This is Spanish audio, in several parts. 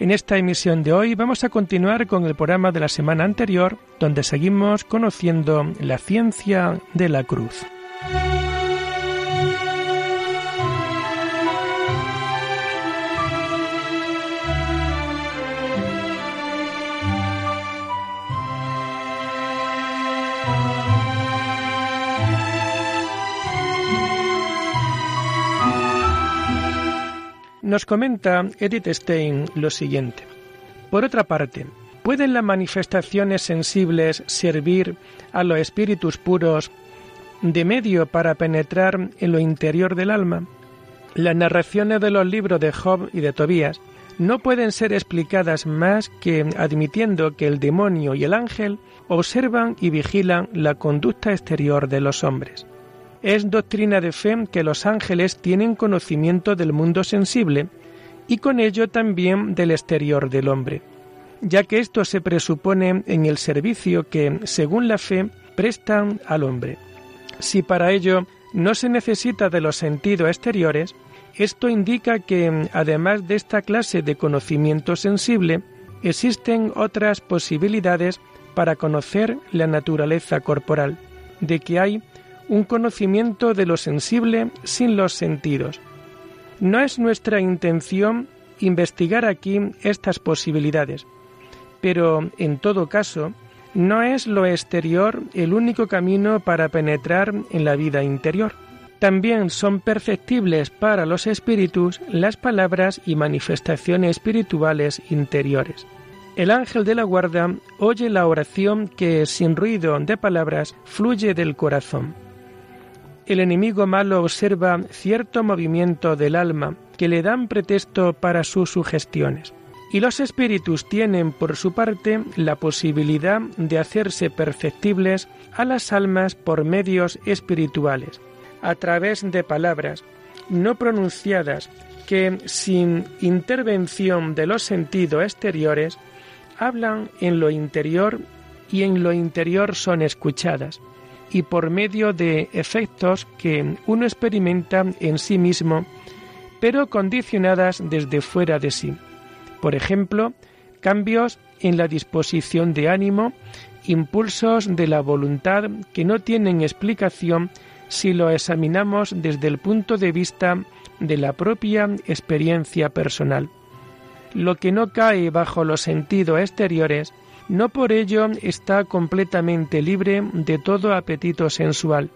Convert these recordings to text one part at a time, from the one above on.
En esta emisión de hoy vamos a continuar con el programa de la semana anterior, donde seguimos conociendo la ciencia de la cruz. Nos comenta Edith Stein lo siguiente. Por otra parte, ¿pueden las manifestaciones sensibles servir a los espíritus puros de medio para penetrar en lo interior del alma? Las narraciones de los libros de Job y de Tobías no pueden ser explicadas más que admitiendo que el demonio y el ángel observan y vigilan la conducta exterior de los hombres. Es doctrina de fe que los ángeles tienen conocimiento del mundo sensible y con ello también del exterior del hombre, ya que esto se presupone en el servicio que, según la fe, prestan al hombre. Si para ello no se necesita de los sentidos exteriores, esto indica que, además de esta clase de conocimiento sensible, existen otras posibilidades para conocer la naturaleza corporal, de que hay un conocimiento de lo sensible sin los sentidos. No es nuestra intención investigar aquí estas posibilidades, pero en todo caso, no es lo exterior el único camino para penetrar en la vida interior. También son perceptibles para los espíritus las palabras y manifestaciones espirituales interiores. El ángel de la guarda oye la oración que, sin ruido de palabras, fluye del corazón el enemigo malo observa cierto movimiento del alma que le dan pretexto para sus sugestiones. Y los espíritus tienen, por su parte, la posibilidad de hacerse perceptibles a las almas por medios espirituales, a través de palabras no pronunciadas que, sin intervención de los sentidos exteriores, hablan en lo interior y en lo interior son escuchadas y por medio de efectos que uno experimenta en sí mismo, pero condicionadas desde fuera de sí. Por ejemplo, cambios en la disposición de ánimo, impulsos de la voluntad que no tienen explicación si lo examinamos desde el punto de vista de la propia experiencia personal. Lo que no cae bajo los sentidos exteriores no por ello está completamente libre de todo apetito sensual,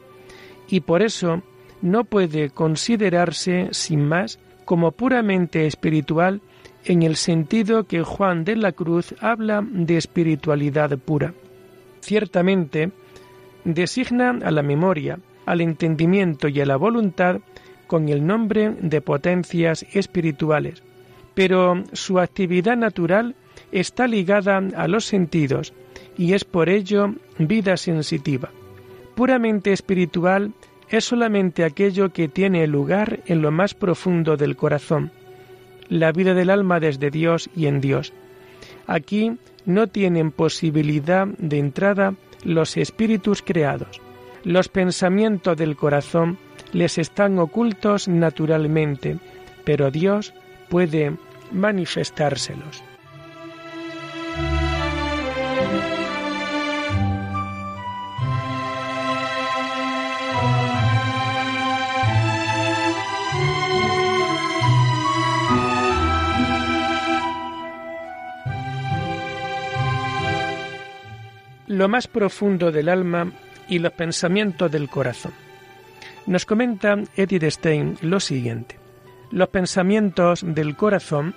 y por eso no puede considerarse sin más como puramente espiritual en el sentido que Juan de la Cruz habla de espiritualidad pura. Ciertamente, designa a la memoria, al entendimiento y a la voluntad con el nombre de potencias espirituales, pero su actividad natural está ligada a los sentidos y es por ello vida sensitiva. Puramente espiritual es solamente aquello que tiene lugar en lo más profundo del corazón, la vida del alma desde Dios y en Dios. Aquí no tienen posibilidad de entrada los espíritus creados. Los pensamientos del corazón les están ocultos naturalmente, pero Dios puede manifestárselos. Lo más profundo del alma y los pensamientos del corazón. Nos comenta Edith Stein lo siguiente. Los pensamientos del corazón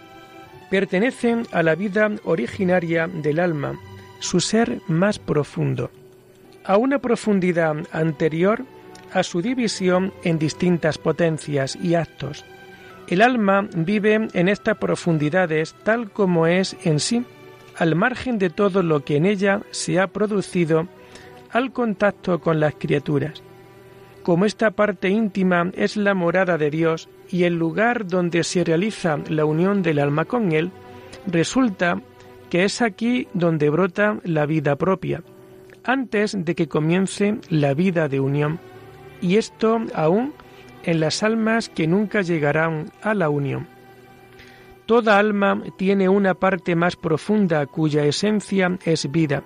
pertenecen a la vida originaria del alma, su ser más profundo, a una profundidad anterior a su división en distintas potencias y actos. El alma vive en estas profundidades tal como es en sí, al margen de todo lo que en ella se ha producido al contacto con las criaturas. Como esta parte íntima es la morada de Dios y el lugar donde se realiza la unión del alma con Él, resulta que es aquí donde brota la vida propia, antes de que comience la vida de unión, y esto aún en las almas que nunca llegarán a la unión. Toda alma tiene una parte más profunda cuya esencia es vida,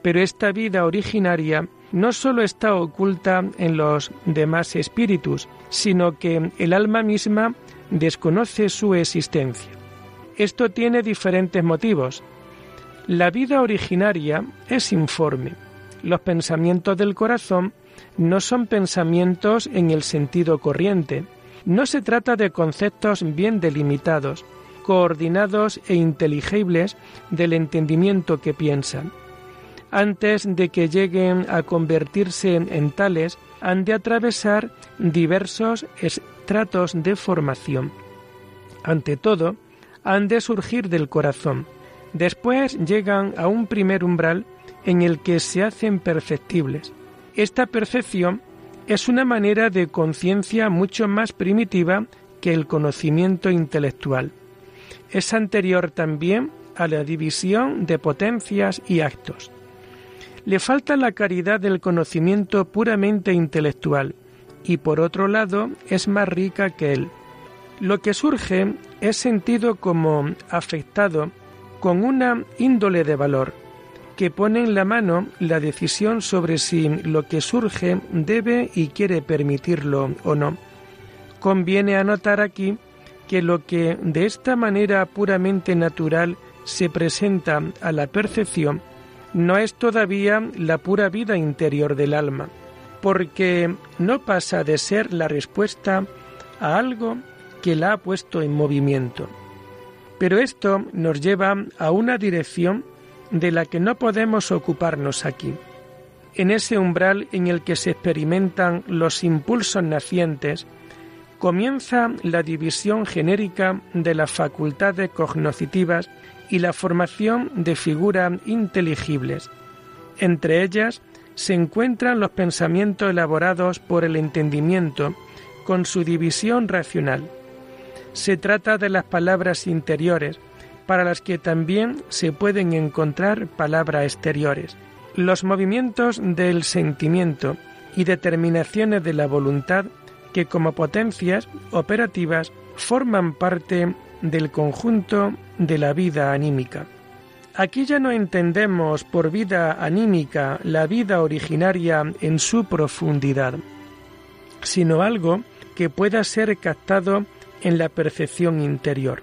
pero esta vida originaria no sólo está oculta en los demás espíritus, sino que el alma misma desconoce su existencia. Esto tiene diferentes motivos. La vida originaria es informe. Los pensamientos del corazón no son pensamientos en el sentido corriente. No se trata de conceptos bien delimitados, coordinados e inteligibles del entendimiento que piensan. Antes de que lleguen a convertirse en tales, han de atravesar diversos estratos de formación. Ante todo, han de surgir del corazón. Después llegan a un primer umbral en el que se hacen perceptibles. Esta percepción es una manera de conciencia mucho más primitiva que el conocimiento intelectual. Es anterior también a la división de potencias y actos. Le falta la caridad del conocimiento puramente intelectual y por otro lado es más rica que él. Lo que surge es sentido como afectado con una índole de valor, que pone en la mano la decisión sobre si lo que surge debe y quiere permitirlo o no. Conviene anotar aquí que lo que de esta manera puramente natural se presenta a la percepción no es todavía la pura vida interior del alma, porque no pasa de ser la respuesta a algo que la ha puesto en movimiento. Pero esto nos lleva a una dirección de la que no podemos ocuparnos aquí. En ese umbral en el que se experimentan los impulsos nacientes, comienza la división genérica de las facultades cognoscitivas y la formación de figuras inteligibles. Entre ellas se encuentran los pensamientos elaborados por el entendimiento con su división racional. Se trata de las palabras interiores, para las que también se pueden encontrar palabras exteriores. Los movimientos del sentimiento y determinaciones de la voluntad que como potencias operativas forman parte del conjunto de la vida anímica. Aquí ya no entendemos por vida anímica la vida originaria en su profundidad, sino algo que pueda ser captado en la percepción interior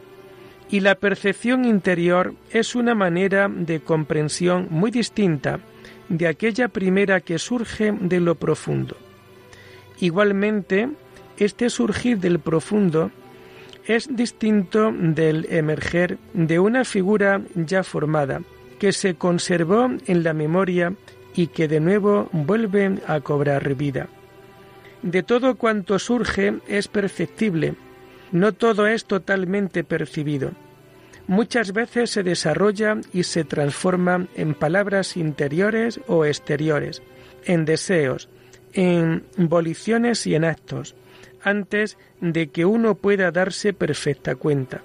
y la percepción interior es una manera de comprensión muy distinta de aquella primera que surge de lo profundo. Igualmente, este surgir del profundo es distinto del emerger de una figura ya formada, que se conservó en la memoria y que de nuevo vuelve a cobrar vida. De todo cuanto surge es perceptible, no todo es totalmente percibido. Muchas veces se desarrolla y se transforma en palabras interiores o exteriores, en deseos, en voliciones y en actos, antes de que uno pueda darse perfecta cuenta.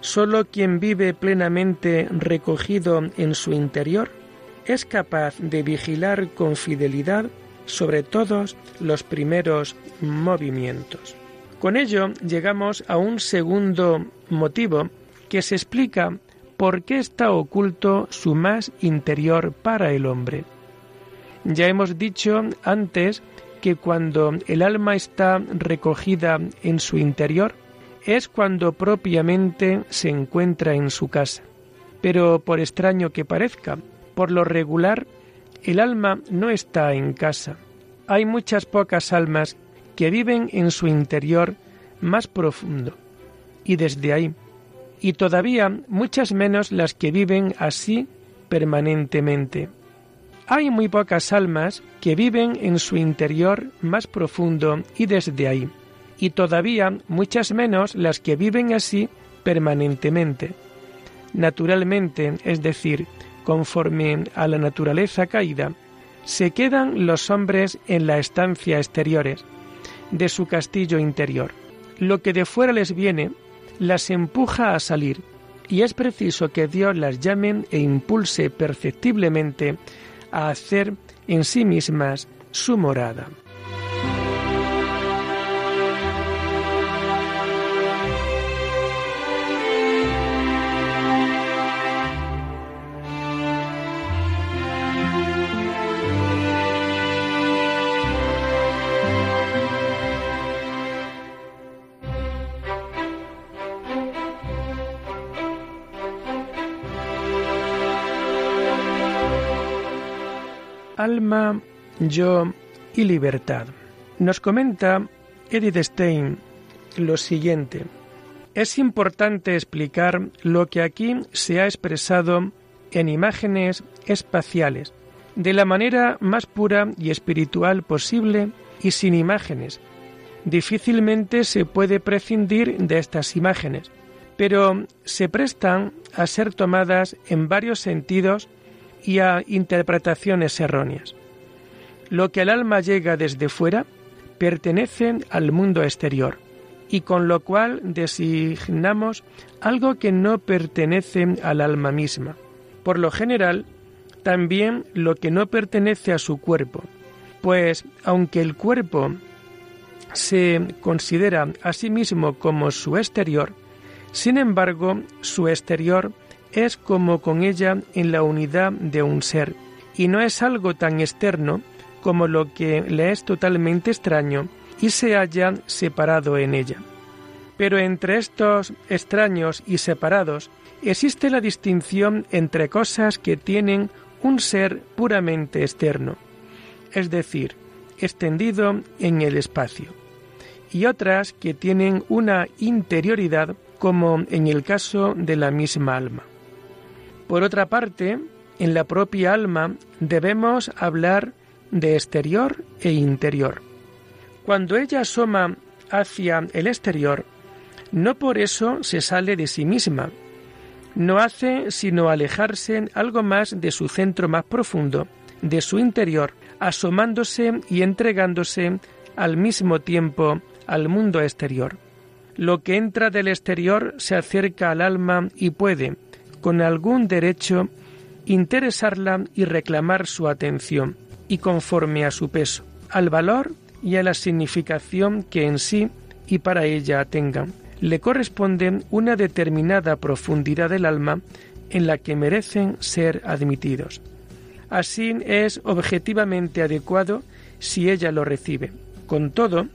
Solo quien vive plenamente recogido en su interior es capaz de vigilar con fidelidad sobre todos los primeros movimientos. Con ello llegamos a un segundo motivo que se explica por qué está oculto su más interior para el hombre. Ya hemos dicho antes que cuando el alma está recogida en su interior es cuando propiamente se encuentra en su casa. Pero por extraño que parezca, por lo regular, el alma no está en casa. Hay muchas pocas almas que viven en su interior más profundo, y desde ahí, y todavía muchas menos las que viven así permanentemente. Hay muy pocas almas que viven en su interior más profundo y desde ahí, y todavía muchas menos las que viven así permanentemente. naturalmente, es decir, conforme a la naturaleza caída, se quedan los hombres en la estancia exteriores de su castillo interior. Lo que de fuera les viene las empuja a salir y es preciso que Dios las llame e impulse perceptiblemente a hacer en sí mismas su morada. Alma, yo y libertad. Nos comenta Edith Stein lo siguiente. Es importante explicar lo que aquí se ha expresado en imágenes espaciales, de la manera más pura y espiritual posible y sin imágenes. Difícilmente se puede prescindir de estas imágenes, pero se prestan a ser tomadas en varios sentidos y a interpretaciones erróneas. Lo que al alma llega desde fuera pertenece al mundo exterior, y con lo cual designamos algo que no pertenece al alma misma. Por lo general, también lo que no pertenece a su cuerpo, pues aunque el cuerpo se considera a sí mismo como su exterior, sin embargo, su exterior es como con ella en la unidad de un ser, y no es algo tan externo como lo que le es totalmente extraño y se haya separado en ella. Pero entre estos extraños y separados existe la distinción entre cosas que tienen un ser puramente externo, es decir, extendido en el espacio, y otras que tienen una interioridad como en el caso de la misma alma. Por otra parte, en la propia alma debemos hablar de exterior e interior. Cuando ella asoma hacia el exterior, no por eso se sale de sí misma, no hace sino alejarse algo más de su centro más profundo, de su interior, asomándose y entregándose al mismo tiempo al mundo exterior. Lo que entra del exterior se acerca al alma y puede, con algún derecho interesarla y reclamar su atención, y conforme a su peso, al valor y a la significación que en sí y para ella tengan, le corresponde una determinada profundidad del alma en la que merecen ser admitidos. Así es objetivamente adecuado si ella lo recibe. Con todo,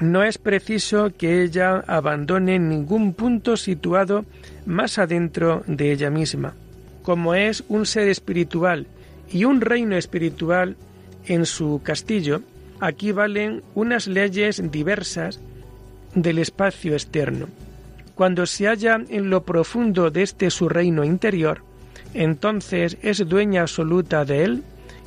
no es preciso que ella abandone ningún punto situado más adentro de ella misma. Como es un ser espiritual y un reino espiritual en su castillo, aquí valen unas leyes diversas del espacio externo. Cuando se halla en lo profundo de este su reino interior, entonces es dueña absoluta de él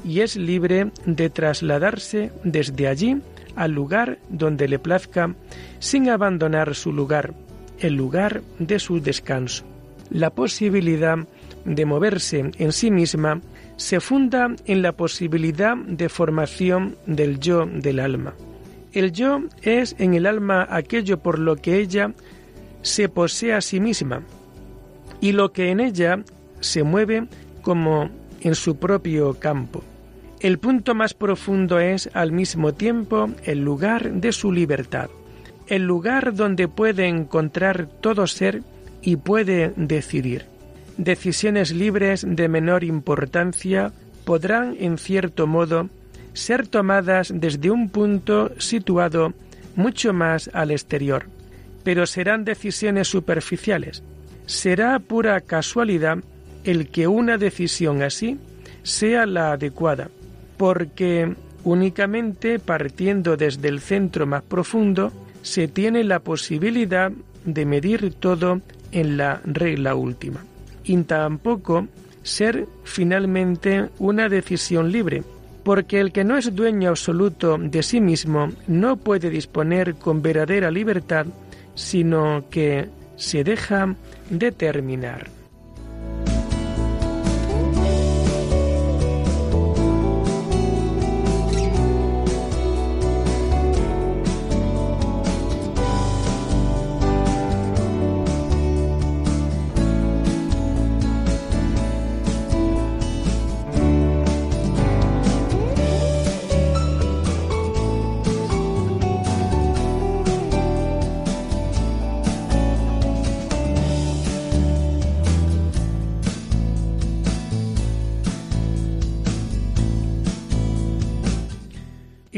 y es libre de trasladarse desde allí al lugar donde le plazca sin abandonar su lugar, el lugar de su descanso. La posibilidad de moverse en sí misma se funda en la posibilidad de formación del yo del alma. El yo es en el alma aquello por lo que ella se posee a sí misma y lo que en ella se mueve como en su propio campo. El punto más profundo es al mismo tiempo el lugar de su libertad, el lugar donde puede encontrar todo ser y puede decidir. Decisiones libres de menor importancia podrán, en cierto modo, ser tomadas desde un punto situado mucho más al exterior, pero serán decisiones superficiales. Será pura casualidad el que una decisión así sea la adecuada, porque únicamente partiendo desde el centro más profundo se tiene la posibilidad de medir todo en la regla última. Y tampoco ser finalmente una decisión libre, porque el que no es dueño absoluto de sí mismo no puede disponer con verdadera libertad, sino que se deja determinar.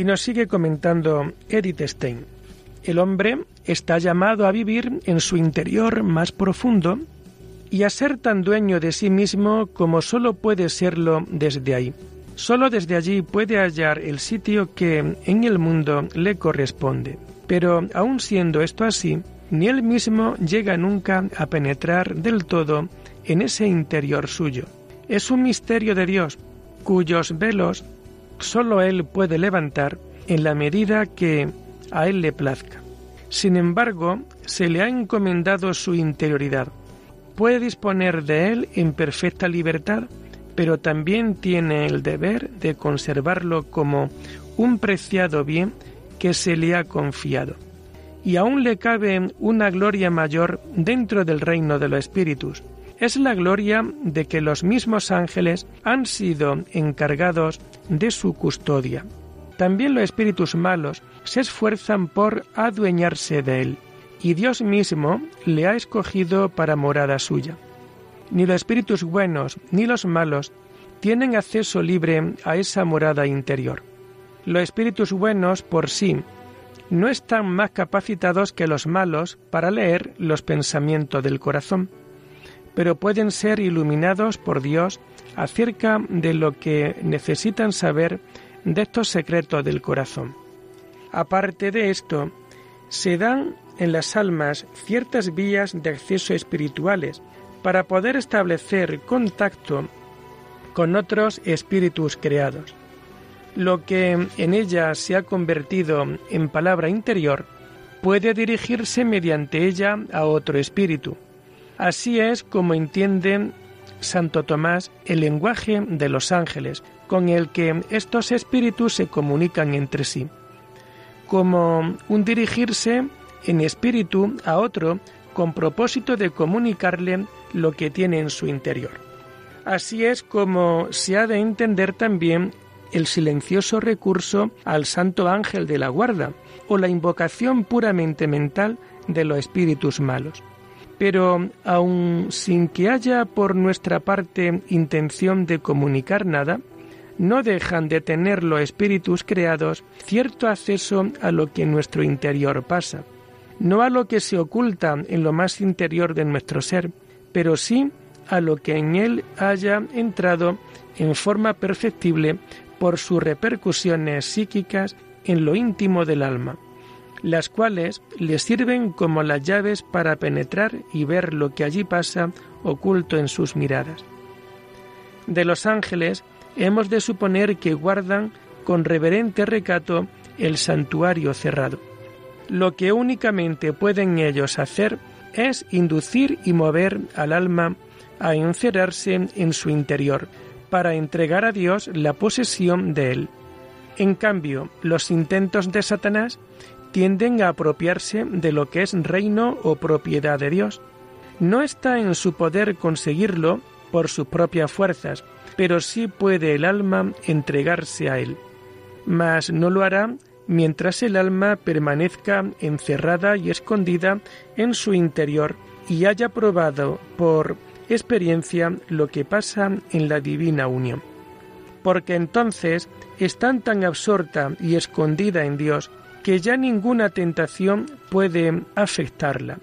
Nos sigue comentando Edith Stein. El hombre está llamado a vivir en su interior más profundo y a ser tan dueño de sí mismo como sólo puede serlo desde ahí. Solo desde allí puede hallar el sitio que en el mundo le corresponde. Pero aun siendo esto así, ni él mismo llega nunca a penetrar del todo en ese interior suyo. Es un misterio de Dios, cuyos velos sólo Él puede levantar en la medida que a Él le plazca. Sin embargo, se le ha encomendado su interioridad. Puede disponer de Él en perfecta libertad pero también tiene el deber de conservarlo como un preciado bien que se le ha confiado. Y aún le cabe una gloria mayor dentro del reino de los espíritus. Es la gloria de que los mismos ángeles han sido encargados de su custodia. También los espíritus malos se esfuerzan por adueñarse de él, y Dios mismo le ha escogido para morada suya. Ni los espíritus buenos ni los malos tienen acceso libre a esa morada interior. Los espíritus buenos por sí no están más capacitados que los malos para leer los pensamientos del corazón, pero pueden ser iluminados por Dios acerca de lo que necesitan saber de estos secretos del corazón. Aparte de esto, se dan en las almas ciertas vías de acceso espirituales para poder establecer contacto con otros espíritus creados. Lo que en ella se ha convertido en palabra interior puede dirigirse mediante ella a otro espíritu. Así es como entiende Santo Tomás el lenguaje de los ángeles, con el que estos espíritus se comunican entre sí, como un dirigirse en espíritu a otro con propósito de comunicarle lo que tiene en su interior. Así es como se ha de entender también el silencioso recurso al Santo Ángel de la Guarda o la invocación puramente mental de los espíritus malos. Pero aun sin que haya por nuestra parte intención de comunicar nada, no dejan de tener los espíritus creados cierto acceso a lo que en nuestro interior pasa, no a lo que se oculta en lo más interior de nuestro ser, pero sí a lo que en él haya entrado en forma perceptible por sus repercusiones psíquicas en lo íntimo del alma, las cuales le sirven como las llaves para penetrar y ver lo que allí pasa oculto en sus miradas. De los ángeles hemos de suponer que guardan con reverente recato el santuario cerrado. Lo que únicamente pueden ellos hacer es inducir y mover al alma a encerrarse en su interior, para entregar a Dios la posesión de él. En cambio, los intentos de Satanás tienden a apropiarse de lo que es reino o propiedad de Dios. No está en su poder conseguirlo por sus propias fuerzas, pero sí puede el alma entregarse a él. Mas no lo hará mientras el alma permanezca encerrada y escondida en su interior y haya probado por experiencia lo que pasa en la divina unión. Porque entonces están tan absorta y escondida en Dios que ya ninguna tentación puede afectarla.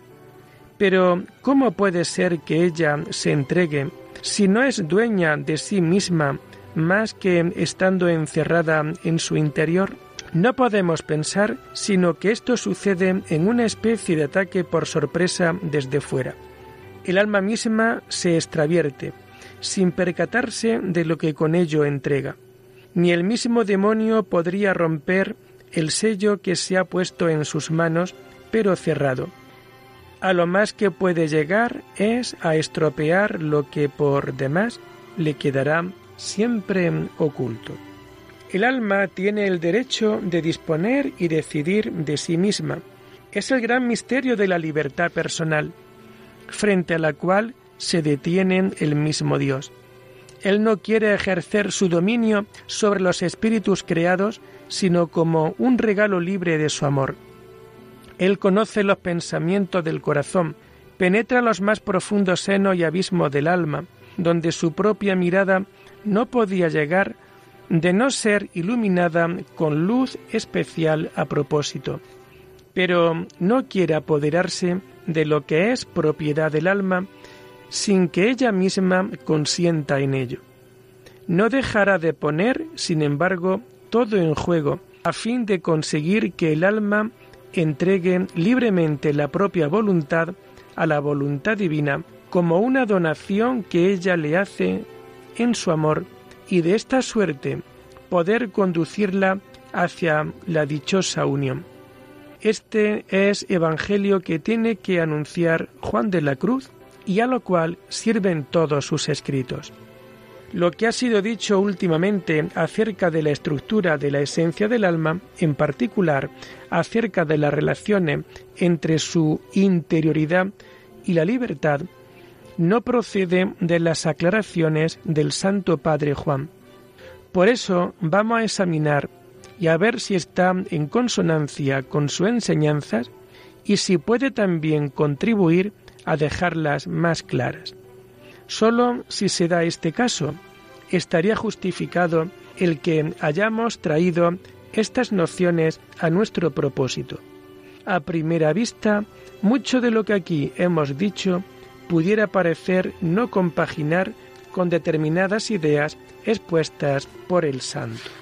Pero ¿cómo puede ser que ella se entregue si no es dueña de sí misma más que estando encerrada en su interior? No podemos pensar sino que esto sucede en una especie de ataque por sorpresa desde fuera. El alma misma se extravierte, sin percatarse de lo que con ello entrega. Ni el mismo demonio podría romper el sello que se ha puesto en sus manos, pero cerrado. A lo más que puede llegar es a estropear lo que por demás le quedará siempre oculto. El alma tiene el derecho de disponer y decidir de sí misma. Es el gran misterio de la libertad personal, frente a la cual se detiene el mismo Dios. Él no quiere ejercer su dominio sobre los espíritus creados, sino como un regalo libre de su amor. Él conoce los pensamientos del corazón, penetra los más profundos senos y abismos del alma, donde su propia mirada no podía llegar de no ser iluminada con luz especial a propósito, pero no quiere apoderarse de lo que es propiedad del alma sin que ella misma consienta en ello. No dejará de poner, sin embargo, todo en juego, a fin de conseguir que el alma entregue libremente la propia voluntad a la voluntad divina como una donación que ella le hace en su amor y de esta suerte poder conducirla hacia la dichosa unión. Este es evangelio que tiene que anunciar Juan de la Cruz y a lo cual sirven todos sus escritos. Lo que ha sido dicho últimamente acerca de la estructura de la esencia del alma, en particular acerca de las relaciones entre su interioridad y la libertad, no procede de las aclaraciones del Santo Padre Juan. Por eso vamos a examinar y a ver si está en consonancia con sus enseñanzas y si puede también contribuir a dejarlas más claras. Solo si se da este caso, estaría justificado el que hayamos traído estas nociones a nuestro propósito. A primera vista, mucho de lo que aquí hemos dicho pudiera parecer no compaginar con determinadas ideas expuestas por el santo.